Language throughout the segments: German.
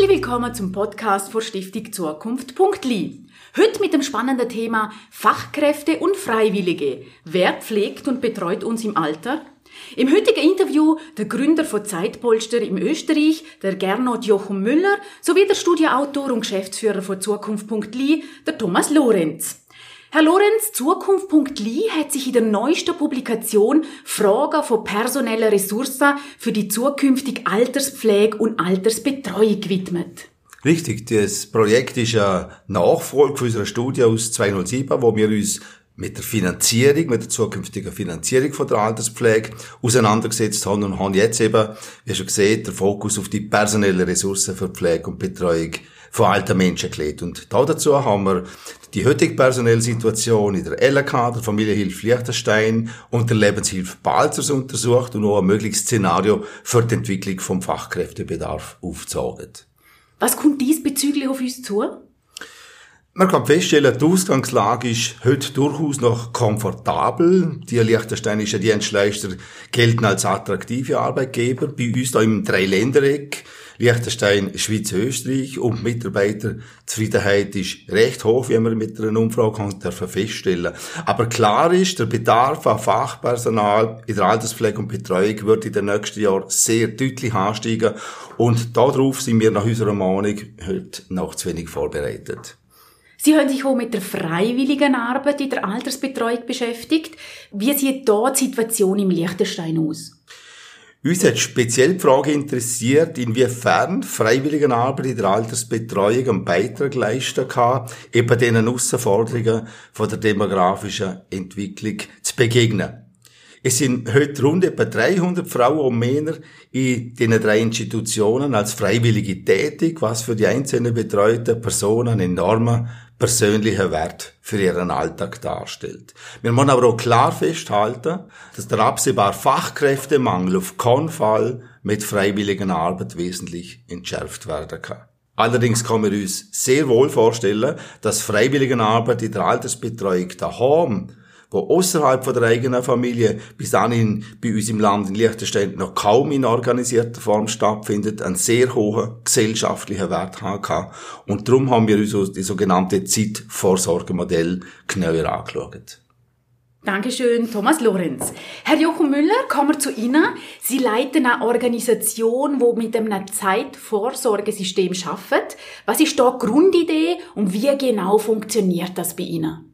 Herzlich willkommen zum Podcast vor Stiftung Zukunft.li. Heute mit dem spannenden Thema Fachkräfte und Freiwillige. Wer pflegt und betreut uns im Alter? Im heutigen Interview der Gründer von Zeitpolster im Österreich, der Gernot Jochum Müller, sowie der Studioautor und Geschäftsführer von Zukunft.li, der Thomas Lorenz. Herr Lorenz, Zukunft.li hat sich in der neuesten Publikation Fragen von personeller Ressourcen für die zukünftige Alterspflege und Altersbetreuung gewidmet. Richtig, das Projekt ist eine Nachfolge unserer Studie aus 2007, wo wir uns mit der Finanzierung, mit der zukünftigen Finanzierung von der Alterspflege auseinandergesetzt haben und haben jetzt eben, wie schon gesehen, den Fokus auf die personellen Ressourcen für Pflege und Betreuung von alten Menschen gelegt. Und da dazu haben wir die heutige personelle Situation in der LK, der Familienhilfe Liechtenstein und der Lebenshilfe Balzers untersucht und auch ein mögliches Szenario für die Entwicklung vom Fachkräftebedarf aufgezeigt. Was kommt diesbezüglich auf uns zu? Man kann feststellen, die Ausgangslage ist heute durchaus noch komfortabel. Die liechtensteinischen Dienstleister gelten als attraktive Arbeitgeber. Bei uns da im Dreiländereck Liechtenstein, Schweiz, Österreich und Mitarbeiterzufriedenheit ist recht hoch, wie wir mit einer Umfrage dürfen feststellen. Aber klar ist, der Bedarf an Fachpersonal in der Alterspflege und Betreuung wird in den nächsten Jahren sehr deutlich ansteigen und darauf sind wir nach unserer Meinung heute noch zu wenig vorbereitet. Sie haben sich auch mit der freiwilligen Arbeit in der Altersbetreuung beschäftigt. Wie sieht da die Situation im Liechtenstein aus? Uns hat speziell die Frage interessiert, inwiefern Freiwilligenarbeit in der Altersbetreuung einen Beitrag leisten kann, eben diesen Herausforderungen von der demografischen Entwicklung zu begegnen. Es sind heute rund etwa 300 Frauen und Männer in diesen drei Institutionen als Freiwillige tätig, was für die einzelnen betreuten Personen einen enormen persönlichen Wert für ihren Alltag darstellt. Wir müssen aber auch klar festhalten, dass der absehbare Fachkräftemangel auf keinen Fall mit freiwilligen Arbeit wesentlich entschärft werden kann. Allerdings kann man uns sehr wohl vorstellen, dass Freiwilligenarbeit in der Altersbetreuung daheim wo außerhalb von der eigenen Familie bis dahin bei uns im Land in Liechtenstein noch kaum in organisierter Form stattfindet, einen sehr hohen gesellschaftlichen Wert haben. Und darum haben wir uns die sogenannte Zeitvorsorgemodell genauer angeschaut. Dankeschön, Thomas Lorenz. Herr Jochen Müller, kommen wir zu Ihnen. Sie leiten eine Organisation, wo mit einem Zeitvorsorgesystem arbeitet. Was ist da die Grundidee und wie genau funktioniert das bei Ihnen?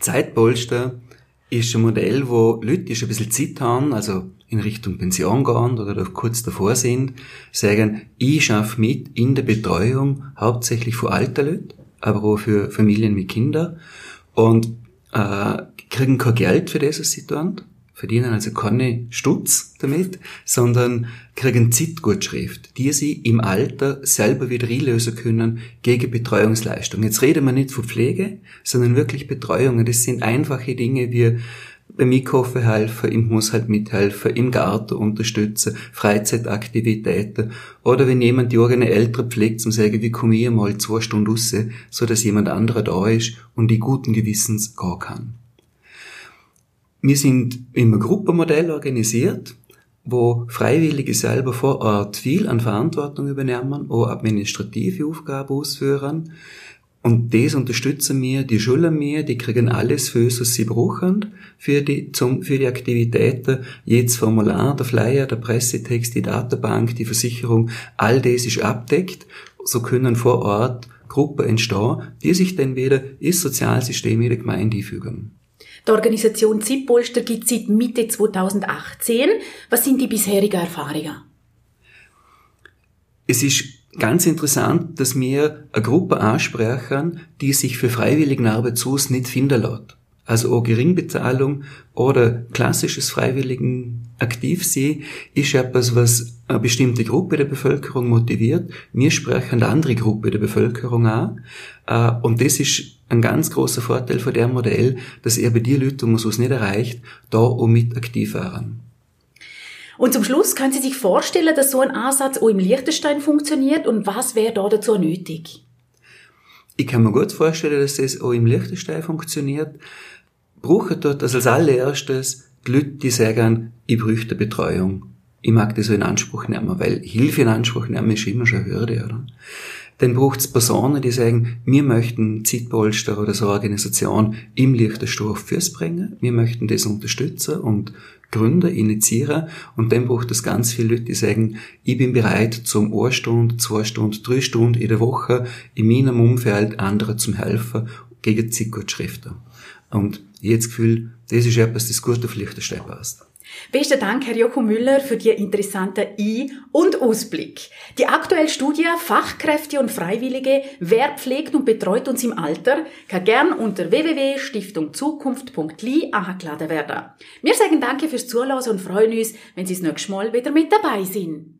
Zeitpolster ist ein Modell, wo Leute, die schon ein bisschen Zeit haben, also in Richtung Pension gehen oder kurz davor sind, sagen, ich schaffe mit in der Betreuung hauptsächlich für alte Leute, aber auch für Familien mit Kindern. Und äh, kriegen kein Geld für das, was sie tun verdienen also keine Stutz damit, sondern kriegen Zeitgutschrift, die sie im Alter selber wieder einlösen können gegen Betreuungsleistung. Jetzt reden wir nicht von Pflege, sondern wirklich Betreuungen. Das sind einfache Dinge wie beim Einkaufen helfen, im Haushalt mithelfen, im Garten unterstützen, Freizeitaktivitäten oder wenn jemand die eigene Eltern pflegt, zum sagen, wie komme ich mal zwei Stunden raus, so dass jemand anderer da ist und die guten Gewissens gehen kann. Wir sind im Gruppenmodell organisiert, wo Freiwillige selber vor Ort viel an Verantwortung übernehmen, auch administrative Aufgaben ausführen. Und das unterstützen wir, die schulen wir, die kriegen alles für was sie brauchen, für die, zum, für die Aktivitäten. Jedes Formular, der Flyer, der Pressetext, die Datenbank, die Versicherung, all das ist abdeckt. So können vor Ort Gruppen entstehen, die sich dann wieder ins Sozialsystem in der Gemeinde einfügen. Die Organisation Zippolster gibt es seit Mitte 2018. Was sind die bisherigen Erfahrungen? Es ist ganz interessant, dass wir eine Gruppe ansprechen, die sich für Freiwilligenarbeit so nicht finden lässt. Also auch Geringbezahlung oder klassisches Freiwilligen aktiv sein, ist etwas, was eine bestimmte Gruppe der Bevölkerung motiviert. Wir sprechen eine andere Gruppe der Bevölkerung an. Äh, und das ist ein ganz großer Vorteil von dem Modell, dass eben die Leute, die es nicht erreicht, da auch mit aktiv waren. Und zum Schluss können Sie sich vorstellen, dass so ein Ansatz auch im Liechtenstein funktioniert und was wäre da dazu nötig? Ich kann mir gut vorstellen, dass das auch im Liechtenstein funktioniert. Brauchen dort als allererstes die Leute, die sagen, ich bräuchte Betreuung. ich mag das so in Anspruch nehmen, weil Hilfe in Anspruch nehmen ist immer schon eine Hürde, oder? Dann braucht es Personen, die sagen, wir möchten Zeitpolster oder so eine Organisation im Lichterstoff fürs bringen, wir möchten das unterstützen und gründen, initiieren und dann braucht es ganz viele Leute, die sagen, ich bin bereit zum eine Stunde, zwei Stunden, drei Stunden in der Woche in meinem Umfeld anderen zum helfen gegen Zeitgutschriften. Und ich habe das Gefühl, das ist etwas, das gut auf Lichterstein passt. Besten Dank, Herr Joko Müller, für die interessanten Ein- und Ausblick. Die aktuelle Studie Fachkräfte und Freiwillige, wer pflegt und betreut uns im Alter, kann gern unter www.stiftungzukunft.li angeladen werden. Wir sagen Danke fürs Zuhören und freuen uns, wenn Sie das nächste Mal wieder mit dabei sind.